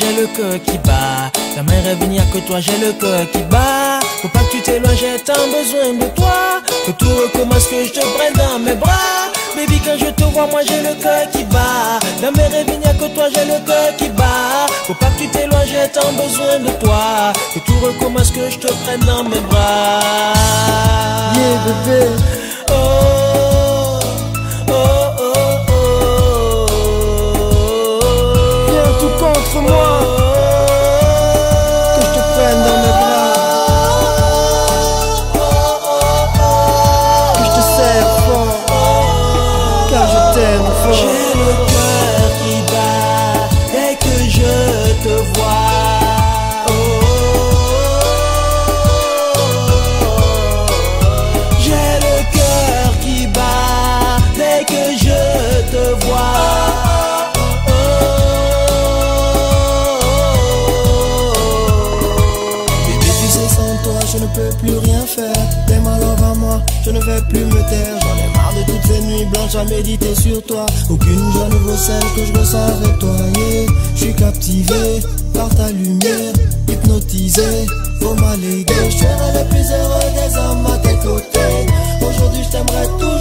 le cœur qui bat. La mer est venue que toi, j'ai le cœur qui bat. Faut pas que tu t'éloignes, j'ai tant besoin de toi. Que tout recommence, que je te prenne dans mes bras. Baby, quand je te vois, moi j'ai le cœur qui bat. Est venue que toi, j'ai le cœur qui bat. Faut pas que tu t'éloignes, j'ai tant besoin de toi. Que tout recommence, que je te prenne dans mes bras. Yeah, bébé. Oh, J'ai le cœur qui bat dès que je te vois. J'ai le cœur qui bat dès que je te vois. Bébé, tu sais, sans toi, je ne peux plus rien faire. Je ne vais plus me taire. J'en ai marre de toutes ces nuits blanches à méditer sur toi. Aucune joie ne vaut celle que je ressens avec toi. Je suis captivé par ta lumière, hypnotisé. Faut m'alléguer, je serai le plus heureux des hommes à tes côtés. Aujourd'hui, je t'aimerai toujours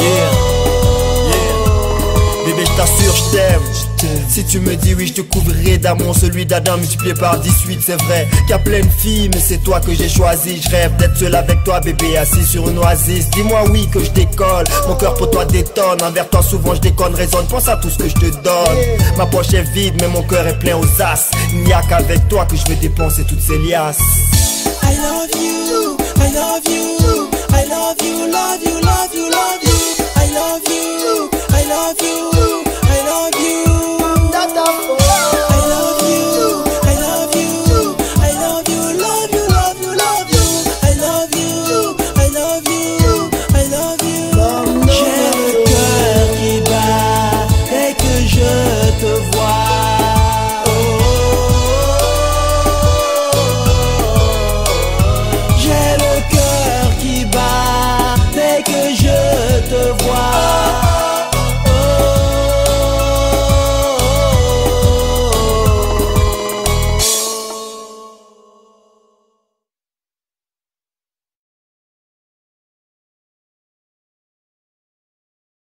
Yeah, yeah. Bébé, je t'assure, je t'aime. Si tu me dis oui, je te couvrirai d'amour, celui d'Adam multiplié par 18, c'est vrai. Qu'il y a plein de filles, mais c'est toi que j'ai choisi. Je rêve d'être seul avec toi, bébé, assis sur une oasis. Dis-moi oui que je décolle, mon cœur pour toi détonne. Envers toi, souvent je déconne, raisonne, pense à tout ce que je te donne. Ma poche est vide, mais mon cœur est plein aux as. Il n'y a qu'avec toi que je vais dépenser toutes ces liasses. I love you, I love you,